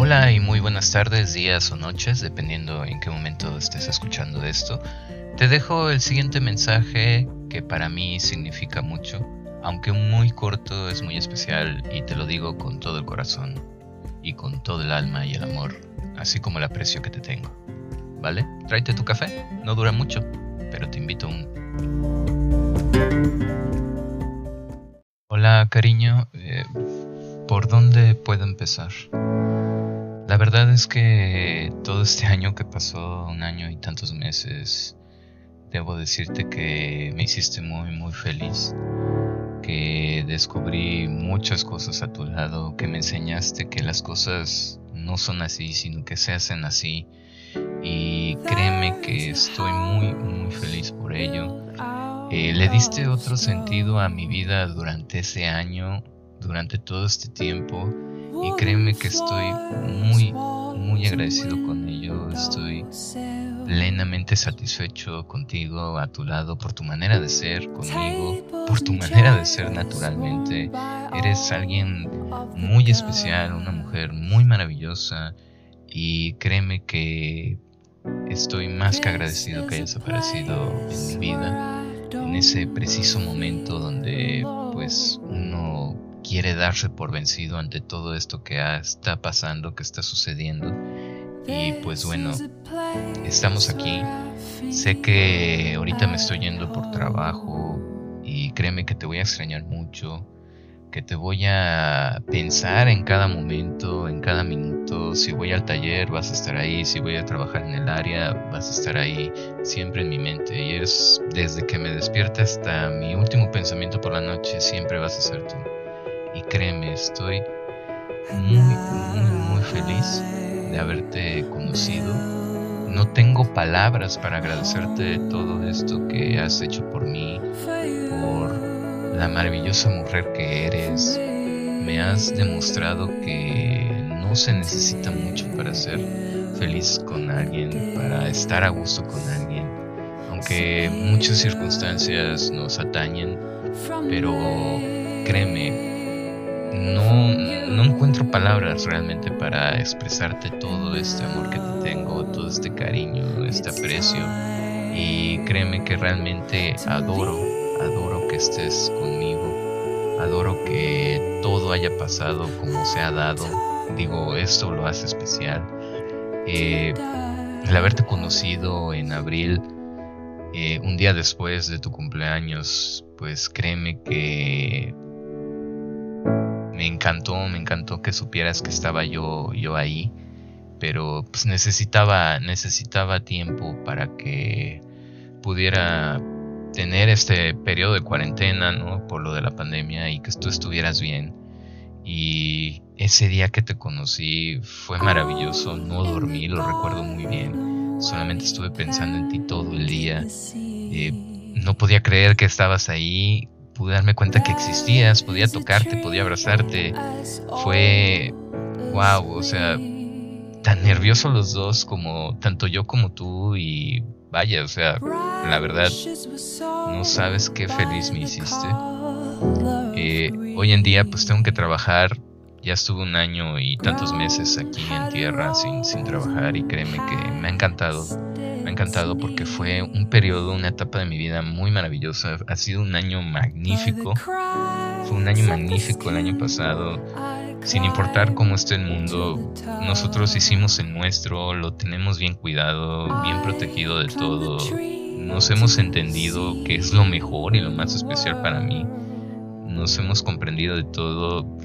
Hola y muy buenas tardes, días o noches, dependiendo en qué momento estés escuchando esto. Te dejo el siguiente mensaje que para mí significa mucho, aunque muy corto, es muy especial y te lo digo con todo el corazón y con todo el alma y el amor, así como el aprecio que te tengo. ¿Vale? Tráete tu café, no dura mucho, pero te invito a un... Hola cariño, eh, ¿por dónde puedo empezar? La verdad es que todo este año que pasó, un año y tantos meses, debo decirte que me hiciste muy muy feliz, que descubrí muchas cosas a tu lado, que me enseñaste que las cosas no son así, sino que se hacen así. Y créeme que estoy muy muy feliz por ello. Eh, le diste otro sentido a mi vida durante ese año, durante todo este tiempo y créeme que estoy muy, muy agradecido con ello. Estoy plenamente satisfecho contigo, a tu lado, por tu manera de ser conmigo, por tu manera de ser naturalmente. Eres alguien muy especial, una mujer muy maravillosa y créeme que estoy más que agradecido que hayas aparecido en mi vida en ese preciso momento donde pues uno quiere darse por vencido ante todo esto que está pasando, que está sucediendo. Y pues bueno, estamos aquí. Sé que ahorita me estoy yendo por trabajo y créeme que te voy a extrañar mucho, que te voy a pensar en cada momento, en cada minuto. Si voy al taller vas a estar ahí, si voy a trabajar en el área vas a estar ahí, siempre en mi mente. Y es desde que me despierta hasta mi último pensamiento por la noche, siempre vas a ser tú. Créeme, estoy muy, muy, muy feliz de haberte conocido. No tengo palabras para agradecerte todo esto que has hecho por mí, por la maravillosa mujer que eres. Me has demostrado que no se necesita mucho para ser feliz con alguien, para estar a gusto con alguien. Aunque muchas circunstancias nos atañen, pero créeme, no, no encuentro palabras realmente para expresarte todo este amor que te tengo, todo este cariño, este aprecio. Y créeme que realmente adoro, adoro que estés conmigo, adoro que todo haya pasado como se ha dado. Digo, esto lo hace especial. Eh, el haberte conocido en abril, eh, un día después de tu cumpleaños, pues créeme que encantó, me encantó que supieras que estaba yo, yo ahí, pero pues necesitaba, necesitaba tiempo para que pudiera tener este periodo de cuarentena, ¿no? Por lo de la pandemia y que tú estuvieras bien. Y ese día que te conocí fue maravilloso, no dormí, lo recuerdo muy bien. Solamente estuve pensando en ti todo el día. Eh, no podía creer que estabas ahí pude darme cuenta que existías, podía tocarte, podía abrazarte. Fue wow, o sea, tan nerviosos los dos como tanto yo como tú y vaya, o sea, la verdad no sabes qué feliz me hiciste. Eh, hoy en día pues tengo que trabajar, ya estuve un año y tantos meses aquí en tierra sin, sin trabajar y créeme que me ha encantado encantado porque fue un periodo, una etapa de mi vida muy maravillosa. Ha sido un año magnífico. Fue un año magnífico el año pasado. Sin importar cómo esté el mundo, nosotros hicimos el nuestro, lo tenemos bien cuidado, bien protegido de todo. Nos hemos entendido que es lo mejor y lo más especial para mí. Nos hemos comprendido de todo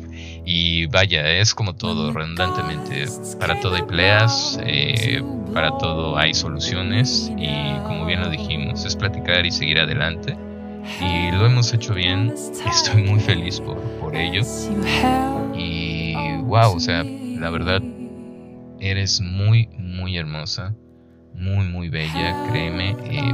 y vaya, es como todo, redundantemente. Para todo hay peleas, eh, para todo hay soluciones y como bien lo dijimos, es platicar y seguir adelante. Y lo hemos hecho bien, estoy muy feliz por, por ello. Y wow, o sea, la verdad, eres muy, muy hermosa, muy, muy bella, créeme. Eh,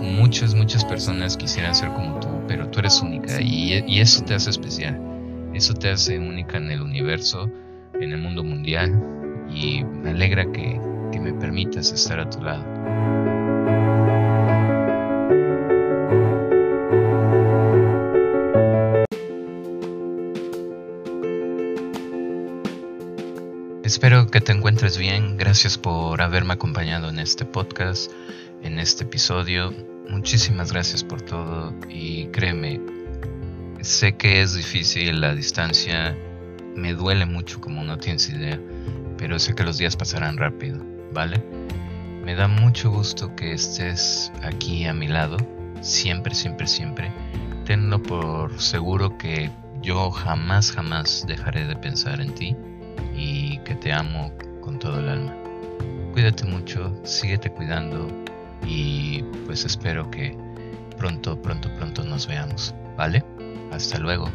muchas, muchas personas quisieran ser como tú, pero tú eres única y, y eso te hace especial. Eso te hace única en el universo, en el mundo mundial y me alegra que, que me permitas estar a tu lado. Espero que te encuentres bien. Gracias por haberme acompañado en este podcast, en este episodio. Muchísimas gracias por todo y créeme, sé que es difícil la distancia, me duele mucho como no tienes idea, pero sé que los días pasarán rápido, ¿vale? Me da mucho gusto que estés aquí a mi lado, siempre, siempre, siempre. Tenlo por seguro que yo jamás, jamás dejaré de pensar en ti y que te amo con todo el alma. Cuídate mucho, síguete cuidando y pues espero que pronto, pronto, pronto nos veamos, ¿Vale? Hasta luego.